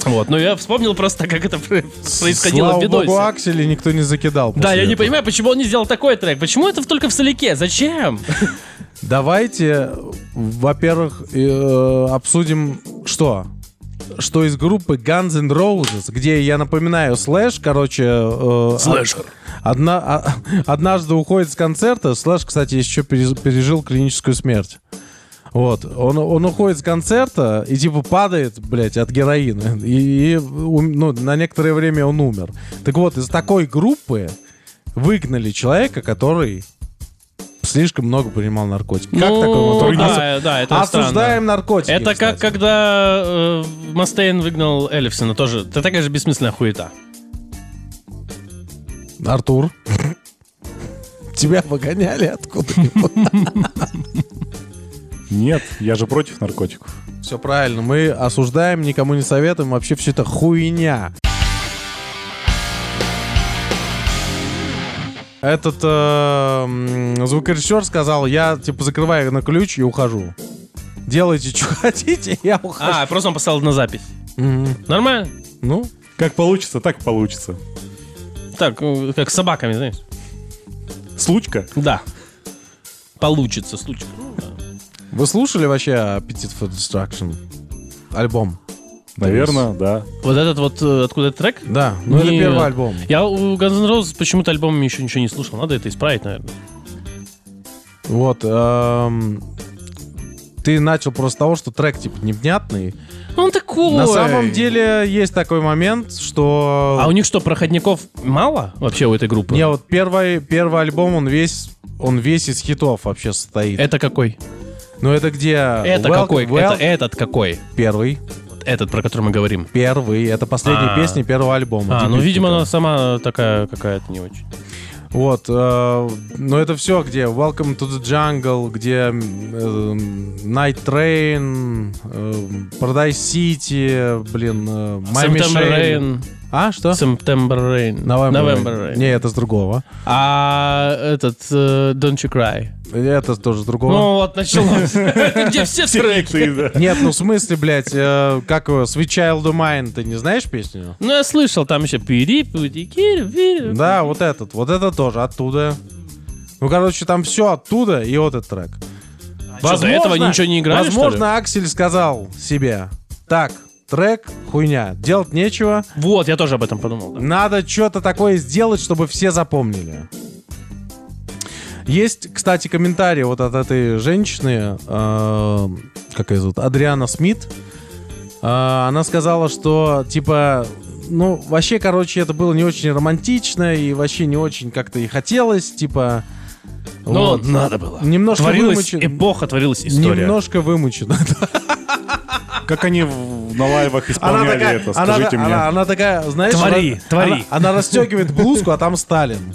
Вот, но я вспомнил просто, как это про- происходило Слава в видосе. богу, Акселя никто не закидал. Да, я не этого. понимаю, почему он не сделал такой трек. Почему это только в соляке? Зачем? Давайте, во-первых, э, обсудим что? Что из группы Guns N' Roses, где, я напоминаю, Слэш, короче... э, Слэшер. Одна, а- однажды уходит с концерта. Слэш, кстати, еще пережил клиническую смерть. Вот. Он, он уходит с концерта и типа падает, блядь, от героина. И, и, ну, на некоторое время он умер. Так вот, из такой группы выгнали человека, который слишком много принимал наркотики. Как Ну, такое? Вот да, да, это Осуждаем наркотики. Это как кстати. когда э, Мастейн выгнал Эллифсона тоже. Это такая же бессмысленная хуета. Артур. Тебя выгоняли откуда Нет, я же против наркотиков. Все правильно. Мы осуждаем, никому не советуем. Вообще все это хуйня. Этот э, звукорежиссер сказал, я типа закрываю на ключ и ухожу. Делайте, что хотите, я ухожу. А, просто он поставил на запись. Мгм. Нормально. Ну, Как получится, так получится. Так, э, как с собаками, знаешь. Случка? Да. Получится, случай. Ну, да. Вы слушали вообще Appetite for Destruction? Альбом? Наверное, да. Вот этот вот, э, откуда этот трек? Да, ну это Нет. первый альбом. Я у Guns N' Roses почему-то альбомами еще ничего не слушал. Надо это исправить, наверное. Вот. эм, ты начал просто с того, что трек типа невнятный. Ну, он такой. На самом деле есть такой момент, что... А у них что, проходников мало вообще у этой группы? Не, вот первый, первый альбом, он весь, он весь из хитов вообще состоит. Это какой? Ну это где... Это Welcome- какой? Wel- Это этот какой? Первый. Этот, про который мы говорим. Первый. Это последняя А. песня первого альбома. А, ну, видимо, она сама такая какая-то не очень. Вот. э, но это все где? Welcome to the Jungle, где э, Night Train, э, Paradise City, блин, э, Miami. Rain. А, что? September Rain. November, November Rain. Rain. Не, это с другого. А этот э, Don't You Cry. Это тоже с другого. Ну вот, началось. Где все треки? Нет, ну в смысле, блядь, э, как его, Sweet Child of Mine, ты не знаешь песню? Ну, я слышал, там еще пири пири кири пири Да, вот этот, вот это тоже оттуда. Ну, короче, там все оттуда и вот этот трек. что, до этого ничего не играли, Возможно, Аксель сказал себе, так, трек, хуйня, делать нечего, Вот, я тоже об этом подумал. да. надо что-то такое сделать, чтобы все запомнили. Есть, кстати, комментарий вот от этой женщины, э, как ее зовут, Адриана Смит. Э, она сказала, что, типа, ну, вообще, короче, это было не очень романтично и вообще не очень как-то и хотелось, типа... Но Вот. надо было. Немножко Творилась вымучен- эпоха, творилась история. Немножко вымучено. Как они на лайвах исполняли такая, это, она, скажите мне. она- она такая, знаешь, Твори, она, твори. Она, она расстегивает блузку, а там Сталин.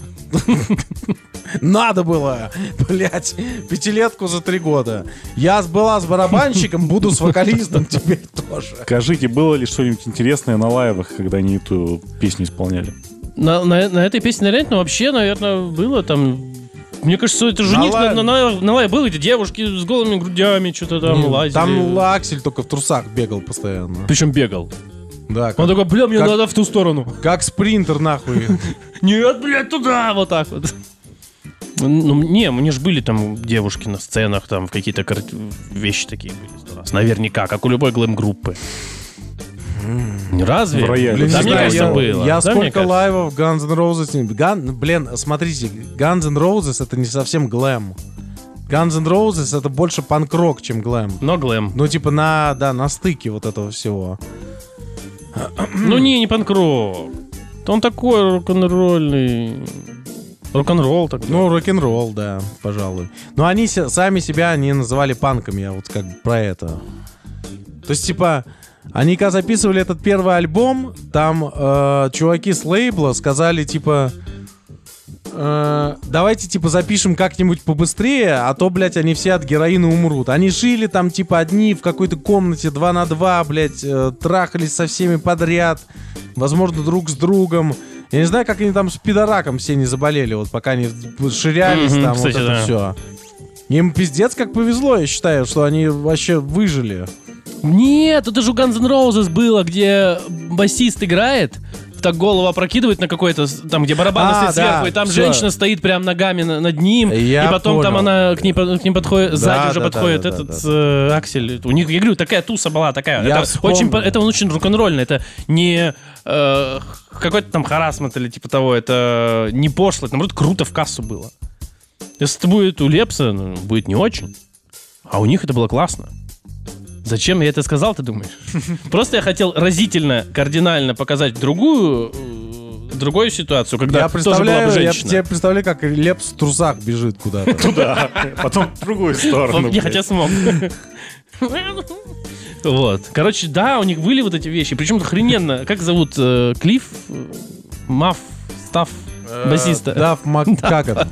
Надо было, блять, пятилетку за три года. Я с- была с барабанщиком, буду с вокалистом теперь тоже. Скажите, было ли что-нибудь интересное на лайвах, когда они эту песню исполняли? На, на- на этой песне реально, ну, вообще, наверное, было там... Мне кажется, это жених На на, на, на, лай было, эти девушки с голыми грудями что-то там лазили. Там Аксель только в трусах бегал постоянно. Причем бегал. Да, как, Он такой, бля, мне Как- надо в ту сторону. как спринтер нахуй. Нет, блядь, туда, вот так вот. Ну, не, мне же были там девушки на сценах, там в какие-то вещи такие были. Наверняка, как у любой глэм-группы. Разве? Блин, да, не мне кажется, я, было. я Да, сколько лайвов Guns N' Roses... Ган- блин, смотрите, Guns N' Roses это не совсем глэм. Guns N' Roses это больше панк-рок, чем глэм. Но глэм. Ну, типа на, да, на стыке вот этого всего. Ну не, не панк-рок. Он такой рок-н-ролльный. Рок-н-ролл такой. Ну, рок-н-ролл, да, пожалуй. Но они сами себя не называли панком, я вот как бы про это. То есть, типа, они когда записывали этот первый альбом, там э, чуваки с лейбла сказали, типа, э, давайте, типа, запишем как-нибудь побыстрее, а то, блядь, они все от героина умрут. Они жили там, типа, одни в какой-то комнате, два на два, блядь, э, трахались со всеми подряд, возможно, друг с другом. Я не знаю, как они там с пидораком все не заболели, вот пока они ширялись Мгм, там, кстати, вот это да. все. Им пиздец как повезло, я считаю, что они вообще выжили. Нет, это же у Guns N' Roses было, где басист играет, так голову опрокидывает на какой-то, там, где барабаны А, стоит сверху, да, и там всё. женщина стоит прям ногами на- над ним, Я и потом там понял. она к, ней, к ним подходит, сзади уже да, подходит да, да, этот да, э, Аксель. У них, я говорю, такая туса была, такая. Я это, вспомнил. очень, это очень рок-н-ролльно, это не э, какой-то там харасмент или типа того, это не пошло, это, наоборот, круто в кассу было. Если это будет у Лепса, ну, будет не очень. А у них это было классно. Зачем я это сказал, ты думаешь? Просто я хотел разительно, кардинально показать другую, э, другую ситуацию, когда я тоже была бы представляю, я женщина. тебе представляю, как Лепс в трусах бежит куда-то. Туда, потом в другую сторону. Не хотя смог. Вот. Короче, да, у них были вот эти вещи. Причем охрененно. Как зовут э, Клифф? Э, Маф? Став? Басиста. Дав Мак... Как это?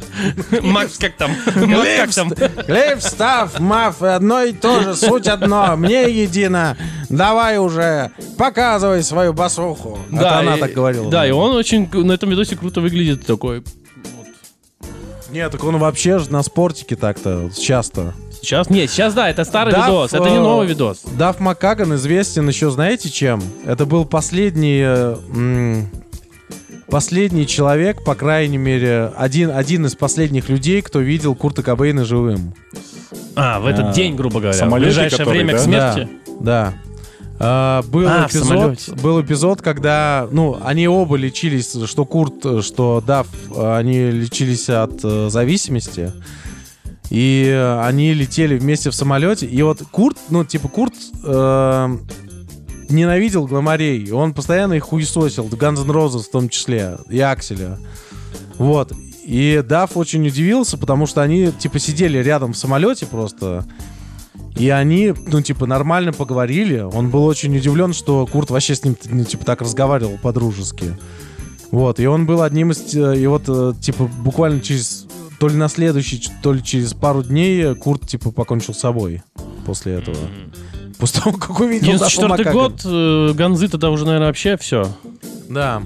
Макс, как там? Мак, как там? Лев, став, маф, одно и то же, суть одно, мне едино. Давай уже, показывай свою басуху. Это она и- так говорила. Да, и он очень на этом видосе круто выглядит такой. Нет, так он вообще же на спортике так-то часто. Сейчас, нет, сейчас да, это старый Дав, видос, это не э, новый видос. Дав Маккаган известен еще, знаете, чем? Это был последний... Последний человек, по крайней мере, один, один из последних людей, кто видел Курта Кобейна живым. А, в этот А, день, грубо говоря, в ближайшее который, время к да? смерти. Да. А, был, А, эпизод, был эпизод, когда, ну, они оба лечились, что Курт, что Дав, они лечились от э, зависимости. И они летели вместе в самолете. И вот Курт, ну, типа, Курт э, ненавидел гламорей. и Он постоянно их хуесосил. Guns N' Roses в том числе. И Акселя. Вот. И Дав очень удивился, потому что они, типа, сидели рядом в самолете просто. И они, ну, типа, нормально поговорили. Он был очень удивлен, что Курт вообще с ним, ну, типа, так разговаривал по-дружески. Вот, и он был одним из... э, И вот, э, типа, буквально через... То ли на следующий, то ли через пару дней Курт, типа, покончил с собой после этого. После того, как увидел Даффа 94 Маккагана. год, э, Ганзы тогда уже, наверное, вообще все. Да.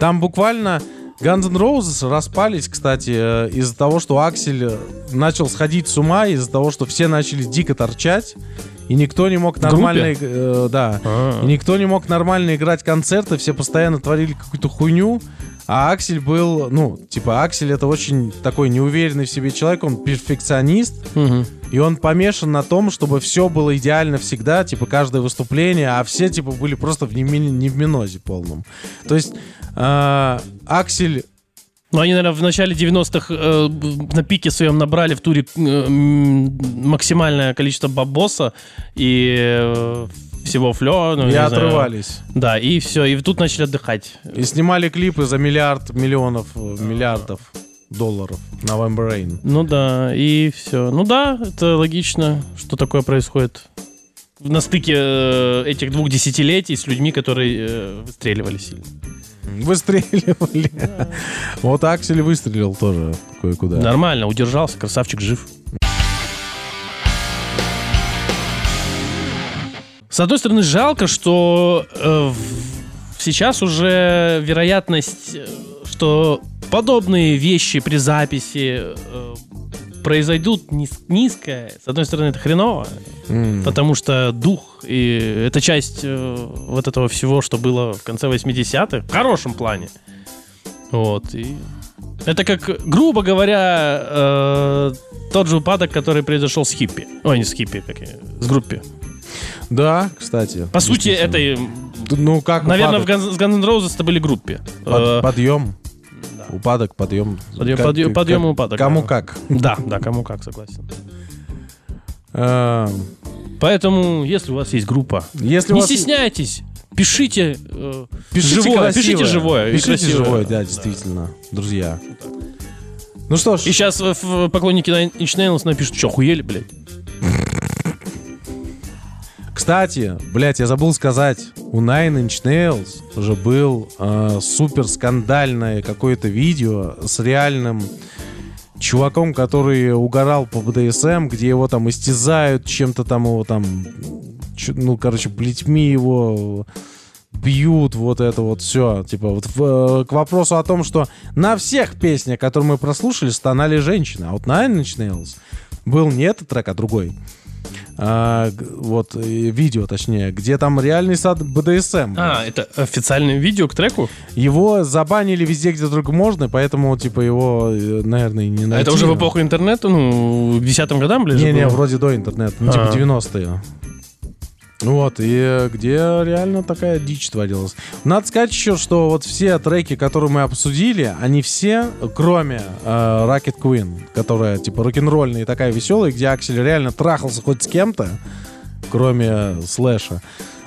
Там буквально Guns N' Roses распались, кстати, э, из-за того, что Аксель э, начал сходить с ума, из-за того, что все начали дико торчать, и никто не мог нормально... э, да. И никто не мог нормально играть концерты, все постоянно творили какую-то хуйню, а Аксель был, ну, типа, Аксель это очень такой неуверенный в себе человек, он перфекционист, и он помешан на том, чтобы все было идеально всегда, типа каждое выступление, а все типа были просто в неми- не в минозе полном. То есть э, Аксель Ну, они, наверное, в начале 90-х э, на пике своем набрали в туре э, максимальное количество бабоса и э, всего флё. Ну, и не знаю. отрывались. Да, и все, и тут начали отдыхать. И снимали клипы за миллиард миллионов, э, миллиардов. Долларов November Rain. Ну да, и все. Ну да, это логично, что такое происходит на стыке э, этих двух десятилетий с людьми, которые э, выстреливали сильно. Выстреливали. Вот Аксель выстрелил тоже кое-куда. Нормально, удержался, красавчик жив. С одной стороны, жалко, что э, сейчас уже вероятность, э, что подобные вещи при записи э, произойдут низ- низкая. С одной стороны, это хреново, М. потому что дух и это часть э, вот этого всего, что было в конце 80-х, в хорошем плане. Вот. И это как, грубо говоря, э, тот же упадок, который произошел с хиппи. Ой, не с хиппи, как я, с группе. Да, кстати. По сути, это, Ну, как наверное, в упадок? Guns, с Guns N' Roses это были группе. Э, Под- подъем. Да. Упадок, подъем. Подъем- Как- подъем- как- подъем и упадок, Кому да. как. Да, да, кому как, согласен. Э, Поэтому, если у вас есть группа, Если не вас- стесняйтесь, пишите, э, Пишите живое, красивое. пишите живое. Пишите красивое. живое, да, действительно, друзья. Ну что ж, И сейчас поклонники Inch Nails напишут, что, охуели, блядь? Кстати, блядь, я забыл сказать, у Nine Inch Nails уже был э, супер скандальное какое-то видео с реальным чуваком, который угорал по БДСМ, где его там истязают, чем-то там его там, ну, короче, плетьми его бьют, вот это вот все. Типа, вот в- э, к вопросу о том, что на всех песнях, которые мы прослушали, стонали женщины. А вот на Nine Inch Nails был не этот трек, а другой. А, вот, э, видео, точнее, где там реальный сад БДСМ. А, это официальное видео к треку? Его забанили везде, где только можно, поэтому, типа, его, э, наверное, не А найти. это уже в эпоху интернета, ну, к десятым годам ближе Не-не, вроде до интернета, ну, типа А. 90-е. Вот, и э, где реально такая дичь творилась. Надо сказать еще, что вот все треки, которые мы обсудили, они все, кроме э, Rocket Queen, которая типа рок-н-ролльная и такая веселая, где Аксель реально трахался хоть с кем-то, кроме Слэша.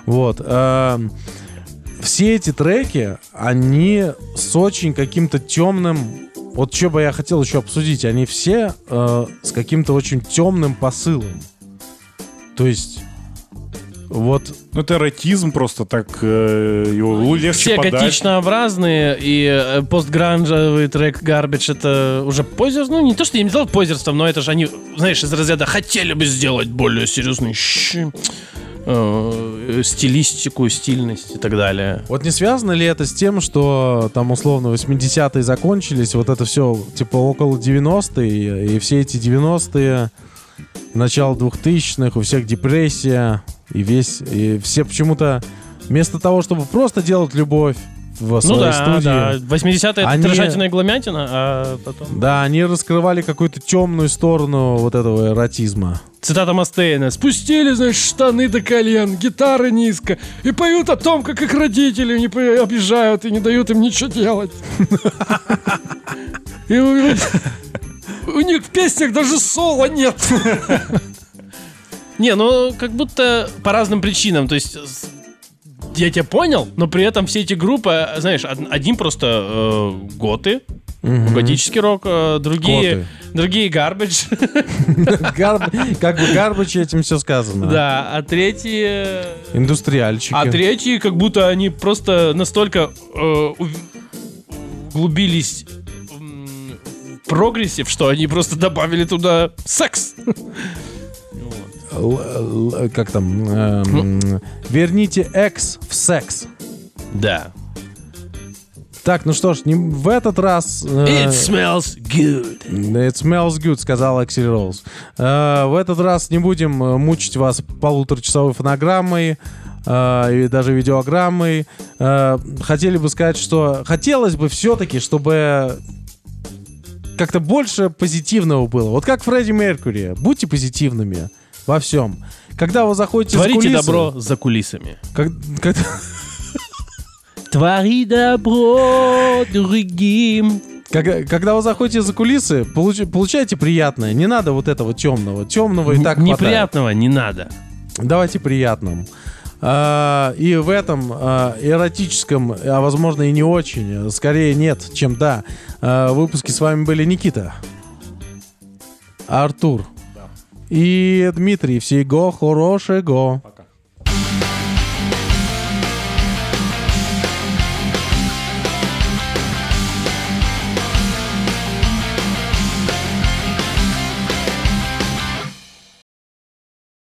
Вот. эм, все эти треки, они с очень каким-то темным... Вот что бы я хотел еще обсудить, они все э, с каким-то очень темным посылом. То есть, вот Ну, это эротизм просто так, э, его легче Все подать. готичнообразные и э, постгранжевый трек Garbage это уже позер, ну не то, что я не сделал позерством, но это же они, знаешь, из разряда хотели бы сделать более серьезный щ- э, стилистику, стильность и так далее. Вот не связано ли это с тем, что там условно 80-е закончились, вот это все типа около 90-е, и все эти 90-е, начало 2000-х, у всех депрессия, и весь, и все почему-то вместо того, чтобы просто делать любовь в Ну своей да, студии, да. 80-е это Они- трешатина и гломятина, а потом... да, они раскрывали какую-то темную сторону вот этого эротизма. Цитата Мастейна. Спустили, значит, штаны до колен, гитары низко, и поют о том, как их родители не обижают и не дают им ничего делать. И у них в песнях даже соло нет. Не, ну, как будто по разным причинам. То есть, я тебя понял, но при этом все эти группы, знаешь, од- один просто э, готы, готический рок, э, другие, Готы. другие гарбидж. Гар- Как бы гарбач этим все сказано. Да, а третьи... э, Индустриальщики. А третьи, как будто они просто настолько э, углубились прогрессив, что они просто добавили туда секс. Как там? эм, Верните экс в секс. Да. Так, ну что ж, не в этот раз... э, It smells good. It smells good, сказал Аксель Роуз. Э, в этот раз не будем э, мучить вас полуторачасовой фонограммой э, и даже видеограммой. Э, хотели бы сказать, что хотелось бы все-таки, чтобы как-то больше позитивного было. Вот как Фредди Меркьюри. Будьте позитивными во всем. Когда вы заходите за Творите кулисы... добро за кулисами. как- когда- Твори добро другим. Когда, когда вы заходите за кулисы, получ- получайте приятное. Не надо вот этого темного. Темного и так хватает. Неприятного не надо. Давайте приятным. А, и в этом а, эротическом, а возможно и не очень, скорее нет, чем да, а, выпуске с вами были Никита, Артур и Дмитрий. Всего хорошего.